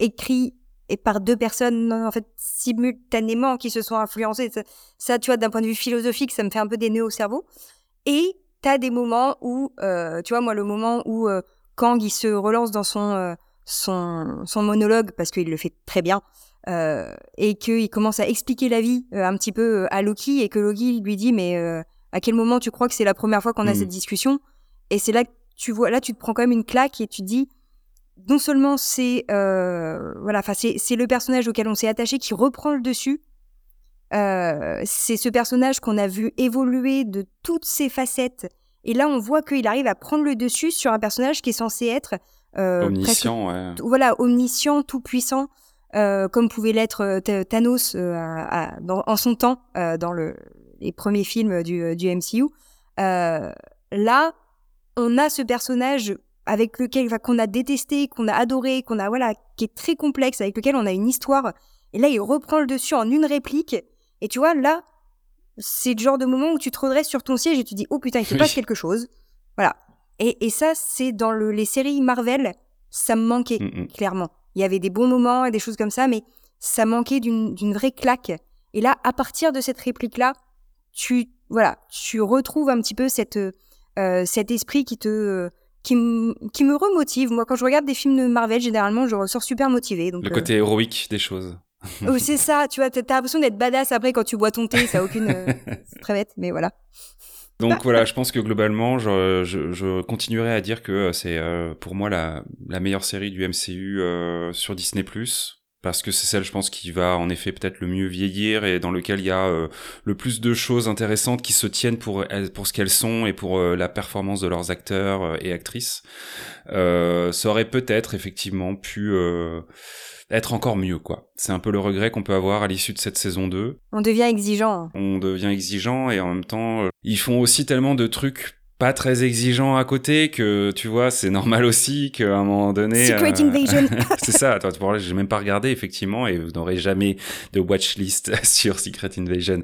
écrit et par deux personnes en fait simultanément qui se sont influencées. Ça, ça, tu vois, d'un point de vue philosophique, ça me fait un peu des nœuds au cerveau. Et t'as des moments où, euh, tu vois, moi, le moment où euh, Kang il se relance dans son euh, son, son monologue parce qu'il le fait très bien et qu'il commence à expliquer la vie un petit peu à Loki et que Loki lui dit mais à quel moment tu crois que c'est la première fois qu'on a Mhm. cette discussion? Et c'est là que tu vois là tu te prends quand même une claque et tu te dis non seulement c'est euh, voilà enfin c'est c'est le personnage auquel on s'est attaché qui reprend le dessus euh, c'est ce personnage qu'on a vu évoluer de toutes ses facettes et là on voit qu'il arrive à prendre le dessus sur un personnage qui est censé être euh, presque Omniscient ouais. voilà, omniscient, tout puissant, euh, comme pouvait l'être euh, Th- Thanos euh, à- à- dans- en son temps euh, dans le, les premiers films du, du MCU. Euh, là, on a ce personnage avec lequel enfin, qu'on a détesté, qu'on a adoré, qu'on a voilà, qui est très complexe, avec lequel on a une histoire. Et là, il reprend le dessus en une réplique. Et tu vois, là, c'est le genre de moment où tu te redresses sur ton siège et tu dis oh putain, il se Oui. passe quelque chose. Voilà. Et, et ça, c'est dans le, les séries Marvel, ça me manquait Mm, mm. clairement. Il y avait des bons moments et des choses comme ça, mais ça manquait d'une vraie claque. Et là, à partir de cette réplique-là, tu voilà, tu retrouves un petit peu cette euh, cet esprit qui te euh, qui, me remotive. Moi, quand je regarde des films de Marvel, généralement, je ressors super motivée. Donc, Le euh, côté héroïque des choses. oh, c'est ça, tu vois, t'as l'impression d'être badass après quand tu bois ton thé, ça a aucune. Euh, <laughs> c'est très bête, mais voilà. Donc voilà, je pense que globalement, je, je, je continuerai à dire que c'est euh, pour moi la, la meilleure série du MCU euh, sur Disney parce que c'est celle, je pense, qui va en effet peut-être le mieux vieillir et dans lequel il y a euh, le plus de choses intéressantes qui se tiennent pour pour ce qu'elles sont et pour euh, la performance de leurs acteurs euh, et actrices. ça aurait peut-être effectivement pu être encore mieux, quoi. C'est un peu le regret qu'on peut avoir à l'issue de cette saison 2. On devient exigeant. On devient exigeant et en même temps, ils font aussi tellement de trucs pas très exigeant à côté que tu vois c'est normal aussi qu'à un moment donné Secret euh, Invasion <laughs> c'est ça attends tu vois j'ai même pas regardé effectivement et vous n'aurez jamais de watchlist <laughs> sur Secret Invasion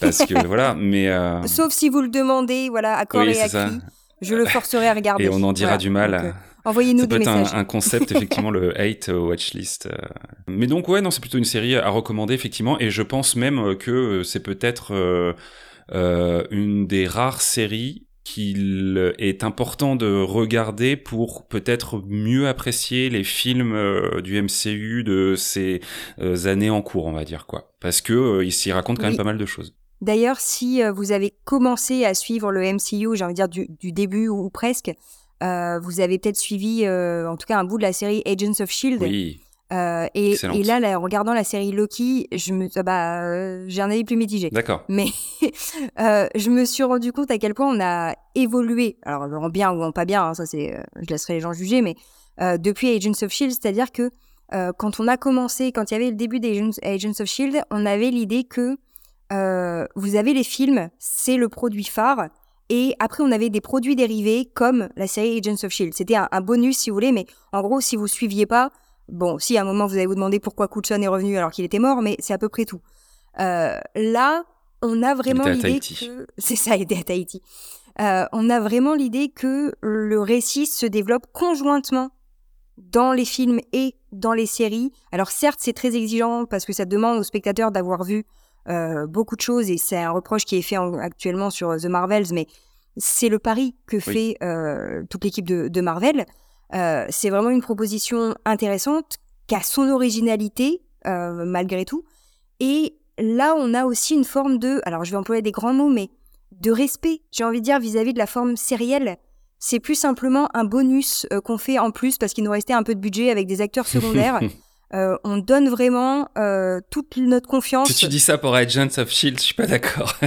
parce que <laughs> voilà mais euh... sauf si vous le demandez voilà à corps et à cri je le forcerai à regarder et on en dira du mal euh, Envoyez-nous des messages. Un, un concept effectivement le hate watchlist. Euh. Mais donc ouais non c'est plutôt une série à recommander effectivement et je pense même que c'est peut-être euh, une des rares séries qu'il est important de regarder pour peut-être mieux apprécier les films euh, du MCU de ces euh, années en cours, on va dire quoi. Parce que euh, il s'y raconte quand même pas mal de choses. D'ailleurs, si vous avez commencé à suivre le MCU, j'ai envie de dire du, du début ou, presque, vous avez peut-être suivi, en tout cas, un bout de la série Agents of Shield. Oui. Euh, et, et, là, en regardant la série Loki, je me, ah bah, euh, j'ai un avis plus mitigé. D'accord. Mais <laughs> euh, je me suis rendu compte à quel point on a évolué. Alors, en bien ou en pas bien, hein, ça c'est, je laisserai les gens juger, mais depuis Agents of Shield, c'est-à-dire que quand on a commencé, quand il y avait le début d'Agents Agents of Shield, on avait l'idée que vous avez les films, c'est le produit phare. Et après, on avait des produits dérivés comme la série Agents of Shield. C'était un, un bonus, si vous voulez, mais en gros, si vous suiviez pas, Bon, si à un moment vous allez vous demander pourquoi Coulson est revenu alors qu'il était mort, mais c'est à peu près tout. Euh, là, on a vraiment l'idée que <laughs> c'est ça, était à Tahiti. Euh, on a vraiment l'idée que le récit se développe conjointement dans les films et dans les séries. Alors certes, c'est très exigeant parce que ça demande aux spectateurs d'avoir vu euh, beaucoup de choses et c'est un reproche qui est fait actuellement sur The Marvels, mais c'est le pari que fait toute l'équipe de, de Marvel. Euh, c'est vraiment une proposition intéressante qui a son originalité euh, malgré tout. Et là, on a aussi une forme de, alors je vais employer des grands mots, mais de respect, j'ai envie de dire, vis-à-vis de la forme sérielle. C'est plus simplement un bonus euh, qu'on fait en plus parce qu'il nous restait un peu de budget avec des acteurs secondaires. <laughs> on donne vraiment toute notre confiance. Si tu dis ça pour Agents of Shield, je suis pas d'accord.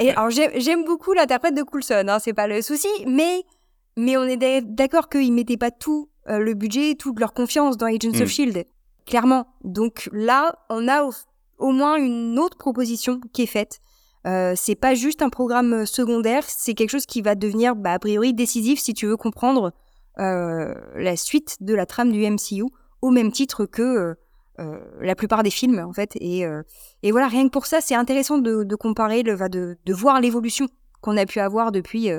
Et alors j'aime beaucoup l'interprète de Coulson, hein, c'est pas le souci, mais mais on est d'accord qu'ils mettaient pas tout euh, le budget, toute leur confiance dans Agents of mm. Shield, clairement. Donc là, on a au, moins une autre proposition qui est faite. Euh, c'est pas juste un programme secondaire, c'est quelque chose qui va devenir bah, a priori décisif si tu veux comprendre euh, la suite de la trame du MCU, au même titre que euh, la plupart des films en fait. Et, et, voilà, rien que pour ça, c'est intéressant de, de comparer, de, de voir l'évolution qu'on a pu avoir depuis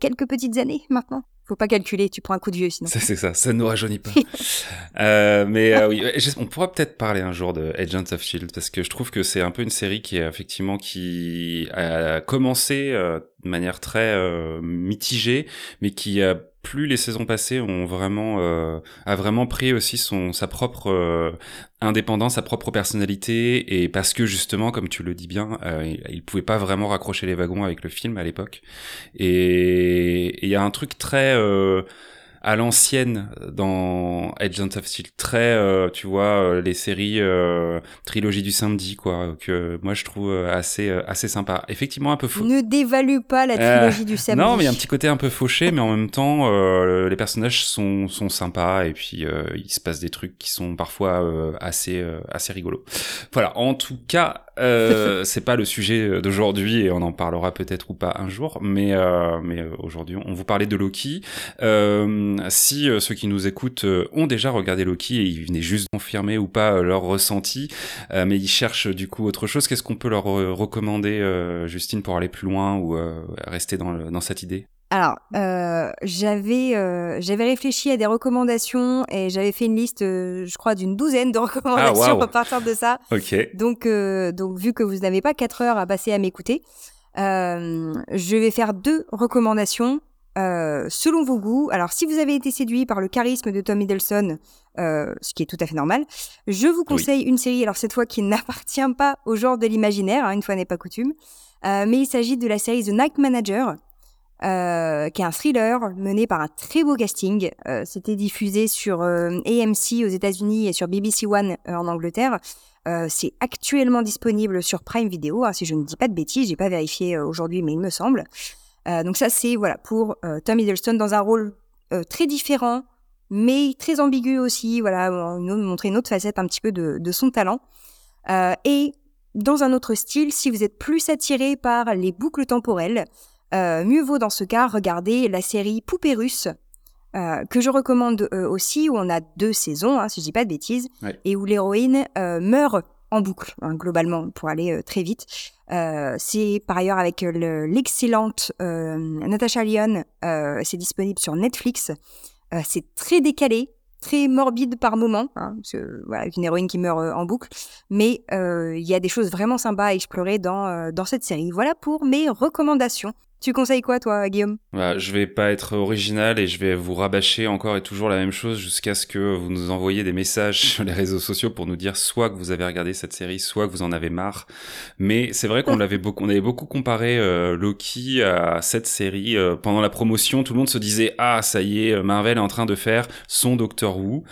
quelques petites années maintenant. Faut pas calculer, tu prends un coup de vieux sinon. C'est ça, ça ne rajeunit pas. <laughs> euh, mais euh, oui, on pourra peut-être parler un jour de Agents of Shield parce que je trouve que c'est un peu une série qui est effectivement qui a commencé euh, de manière très euh, mitigée, mais qui a plus les saisons passées ont vraiment euh, a vraiment pris aussi son sa propre euh, indépendance, sa propre personnalité. Et parce que justement comme tu le dis bien, euh, il, pouvait pas vraiment raccrocher les wagons avec le film à l'époque. Et il y a un truc très euh, à l'ancienne dans Agents of Steel très euh, tu vois euh, les séries euh, trilogie du samedi quoi que moi je trouve assez assez sympa. Effectivement un peu faux. Ne dévalue pas la trilogie du samedi. non mais il y a un petit côté un peu fauché mais en même temps les personnages sont sont sympas et puis il se passe des trucs qui sont parfois assez assez rigolos. Voilà. En tout cas euh, <laughs> c'est pas le sujet d'aujourd'hui et on en parlera peut-être ou pas un jour, mais euh, mais aujourd'hui on vous parlait de Loki. Euh, si ceux qui nous écoutent ont déjà regardé Loki et ils venaient juste confirmer ou pas leur ressenti, mais ils cherchent du coup autre chose, qu'est-ce qu'on peut leur recommander, Justine, pour aller plus loin ou rester dans, dans cette idée? Alors, euh, j'avais euh, j'avais réfléchi à des recommandations et j'avais fait une liste, euh, je crois, d'une douzaine de <laughs> recommandations à partir de ça. Ok. Donc, euh, donc vu que vous n'avez pas quatre heures à passer à m'écouter, je vais faire deux recommandations euh, selon vos goûts. Alors, si vous avez été séduit par le charisme de Tom Hiddleston, euh, ce qui est tout à fait normal, je vous conseille une série, alors cette fois qui <laughs> n'appartient pas au genre de l'imaginaire, hein, une fois n'est pas coutume, euh, mais il s'agit de la série The Night Manager, qui est un thriller mené par un très beau casting. C'était diffusé sur AMC aux États-Unis et sur BBC One en Angleterre. C'est actuellement disponible sur Prime Video, hein, si je ne dis pas de bêtises, j'ai pas vérifié aujourd'hui, mais il me semble. Euh, donc ça, c'est voilà pour euh, Tom Hiddleston dans un rôle euh, très différent, mais très ambigu aussi. Voilà, montrer une autre facette un petit peu de, de son talent. Et dans un autre style, si vous êtes plus attiré par les boucles temporelles, euh, mieux vaut dans ce cas regarder la série Poupée russe, euh, que je recommande euh, aussi, où on a deux saisons, hein, si je dis pas de bêtises, Ouais. et où l'héroïne meurt en boucle, hein, globalement, pour aller euh, très vite. Euh, c'est par ailleurs avec euh, le- l'excellente Natasha Lyon, c'est disponible sur Netflix. C'est très décalé, très morbide par moment, hein, parce que, voilà, avec une héroïne qui meurt en boucle, mais il y a des choses vraiment sympas à explorer dans, dans cette série. Voilà pour mes recommandations. Tu conseilles quoi, toi, Guillaume? Voilà, je vais pas être original et je vais vous rabâcher encore et toujours la même chose jusqu'à ce que vous nous envoyiez des messages <laughs> sur les réseaux sociaux pour nous dire soit que vous avez regardé cette série, soit que vous en avez marre. Mais c'est vrai qu'on l'avait beaucoup, on avait beaucoup comparé euh, Loki à cette série euh, pendant la promotion. Tout le monde se disait ah ça y est, Marvel est en train de faire son Doctor Who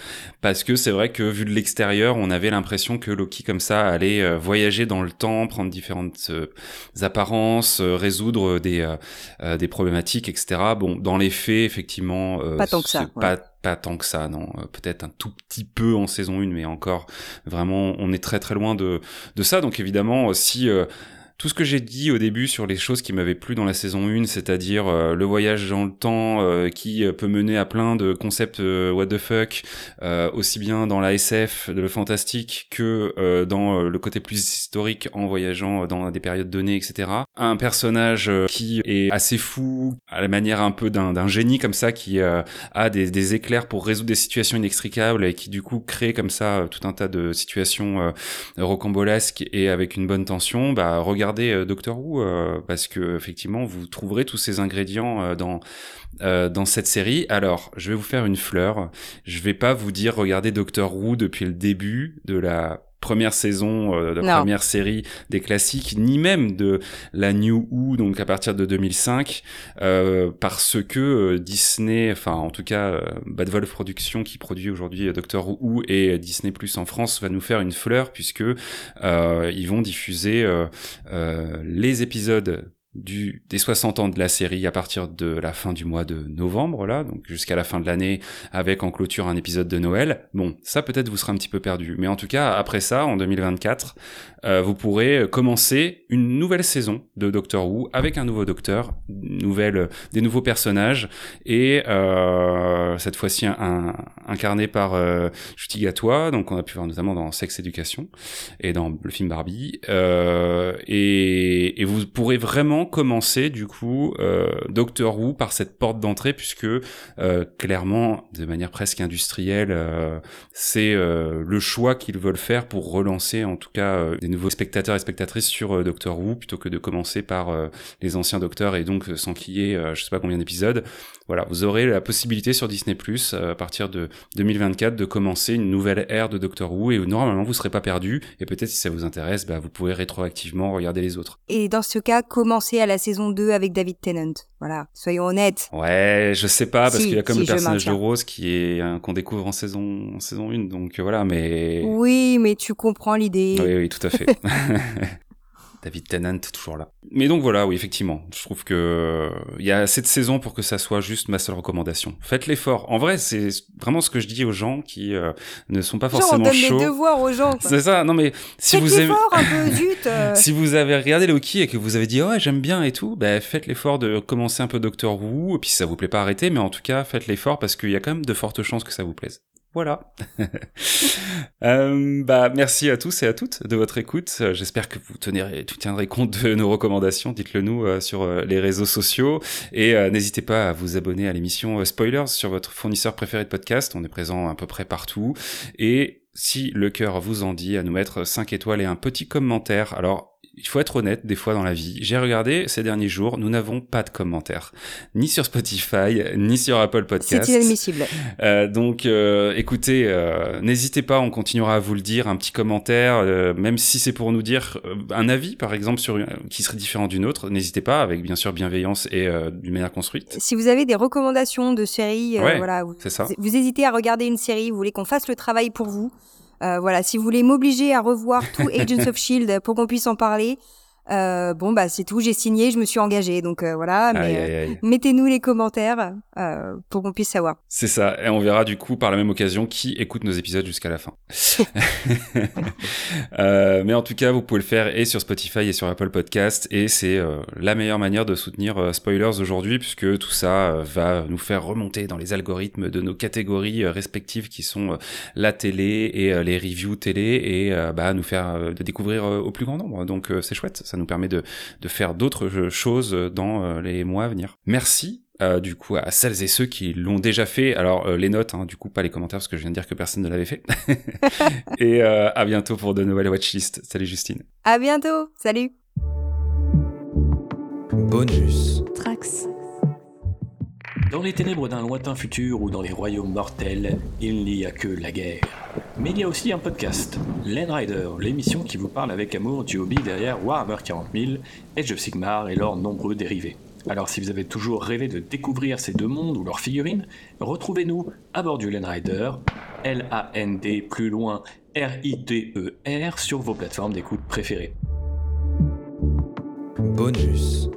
parce que c'est vrai que vu de l'extérieur, on avait l'impression que Loki comme ça allait euh, voyager dans le temps, prendre différentes apparences, résoudre des des problématiques, etc. Bon, dans les faits, effectivement, euh, Pas tant que ça, Pas, pas tant que ça, non. Euh, Peut-être un tout petit peu en saison 1, mais encore, vraiment, on est très très loin de, de ça. Donc évidemment, si euh, tout ce que j'ai dit au début sur les choses qui m'avaient plu dans la saison 1, c'est-à-dire euh, le voyage dans le temps euh, qui euh, peut mener à plein de concepts what the fuck, aussi bien dans la SF, le fantastique, que dans le côté plus historique en voyageant dans des périodes données, etc. Un personnage qui est assez fou, à la manière un peu d'un génie comme ça, qui a des, des éclairs pour résoudre des situations inextricables et qui du coup crée comme ça tout un tas de situations rocambolesques et avec une bonne tension, bah regardez euh, Doctor Who euh, parce que effectivement vous trouverez tous ces ingrédients euh, dans dans cette série. Alors, je vais vous faire une fleur. Je vais pas vous dire regardez Doctor Who depuis le début de la première saison euh, de la Non. première série des classiques ni même de la New Who donc à partir de 2005 euh, parce que euh, Disney enfin en tout cas euh, Bad Wolf Productions qui produit aujourd'hui euh, Doctor Who et Disney Plus en France va nous faire une fleur puisque euh, ils vont diffuser les épisodes du, des 60 ans de la série à partir de la fin du mois de novembre, là, donc jusqu'à la fin de l'année, avec en clôture un épisode de Noël. Bon, ça peut-être vous sera un petit peu perdu. Mais en tout cas, après ça, en 2024, euh, vous pourrez commencer une nouvelle saison de Doctor Who avec un nouveau docteur, nouvelle, des nouveaux personnages, et euh, cette fois-ci un, un- incarné par euh, Gatwa, donc on a pu voir notamment dans Sex Education et dans le film Barbie. Euh, et, et vous pourrez vraiment commencer du coup euh, Doctor Who par cette porte d'entrée puisque euh, clairement, de manière presque industrielle, euh, c'est euh, le choix qu'ils veulent faire pour relancer en tout cas des nouveaux spectateurs et spectatrices sur Doctor Who plutôt que de commencer par les anciens docteurs et donc sans qu'il y ait euh, je sais pas combien d'épisodes. Voilà, vous aurez la possibilité sur Disney Plus à partir de 2024 de commencer une nouvelle ère de Doctor Who et normalement vous serez pas perdu et peut-être si ça vous intéresse, bah, vous pouvez rétroactivement regarder les autres. Et dans ce cas, commencez à la saison 2 avec David Tennant. Voilà, soyons honnêtes. Ouais, je sais pas parce Si, qu'il y a comme si, le personnage de. Rose qui est hein, qu'on découvre en saison en saison 1 donc euh, voilà mais Oui, mais tu comprends l'idée. Oui, oui, tout à fait. <laughs> David Tennant, toujours là. Mais donc voilà, oui, effectivement. Je trouve que euh, il y a assez de saisons pour que ça soit juste ma seule recommandation. Faites l'effort. En vrai, c'est vraiment ce que je dis aux gens qui euh, ne sont pas Genre, on forcément donne chauds. les devoirs aux gens. C'est ça. Non, mais si Faites vous aimez, l'effort un peu, <laughs> zut. euh. si vous avez regardé Loki et que vous avez dit oh, ouais j'aime bien et tout, bah, faites l'effort de commencer un peu Doctor Who et puis si ça vous plaît pas arrêtez, mais en tout cas faites l'effort parce qu'il y a quand même de fortes chances que ça vous plaise. Voilà. <laughs> Euh, bah merci à tous et à toutes de votre écoute. Euh, J'espère que vous tout tiendrez compte de nos recommandations. Dites-le nous euh, sur les réseaux sociaux et n'hésitez pas à vous abonner à l'émission Spoilers sur votre fournisseur préféré de podcast. On est présent à peu près partout et si le cœur vous en dit, à nous mettre 5 étoiles et un petit commentaire. Alors, il faut être honnête des fois dans la vie. J'ai regardé ces derniers jours, nous n'avons pas de commentaires, ni sur Spotify, ni sur Apple Podcasts. C'est inadmissible. Euh, donc, euh, écoutez, euh, n'hésitez pas, on continuera à vous le dire, un petit commentaire, euh, même si c'est pour nous dire euh, un avis, par exemple, sur qui serait différent d'une autre. N'hésitez pas, avec bien sûr bienveillance et d'une manière construite. Si vous avez des recommandations de séries, Ouais, voilà, vous, c'est ça. vous hésitez à regarder une série, vous voulez qu'on fasse le travail pour vous. Euh, voilà, si vous voulez m'obliger à revoir tout <laughs> Agents of Shield pour qu'on puisse en parler, euh, bon bah c'est tout, j'ai signé, je me suis engagée, donc euh, voilà. Mais Aïe, euh, aïe, aïe. mettez-nous les commentaires euh, pour qu'on puisse savoir. C'est ça, et on verra du coup par la même occasion qui écoute nos épisodes jusqu'à la fin. <laughs> <laughs> Euh, mais en tout cas, vous pouvez le faire et sur Spotify et sur Apple Podcast, et c'est la meilleure manière de soutenir Spoilers aujourd'hui, puisque tout ça va nous faire remonter dans les algorithmes de nos catégories respectives qui sont la télé et les reviews télé, et bah, nous faire de découvrir au plus grand nombre. Donc c'est chouette, ça nous permet de, de faire d'autres euh, choses dans euh, les mois à venir. Merci euh, du coup à celles et ceux qui l'ont déjà fait. Alors euh, les notes, hein, du coup pas les commentaires parce que je viens de dire que personne ne l'avait fait. <laughs> et euh, à bientôt pour de nouvelles watchlists. Salut Justine. À bientôt, salut. Bonus. Dans les ténèbres d'un lointain futur ou dans les royaumes mortels, il n'y a que la guerre. Mais il y a aussi un podcast, Len Rider, l'émission qui vous parle avec amour du hobby derrière Warhammer 40 000, Age of Sigmar et leurs nombreux dérivés. Alors si vous avez toujours rêvé de découvrir ces deux mondes ou leurs figurines, retrouvez-nous à bord du Len Rider, L-A-N-D plus loin R-I-D-E-R sur vos plateformes d'écoute préférées. Bonus.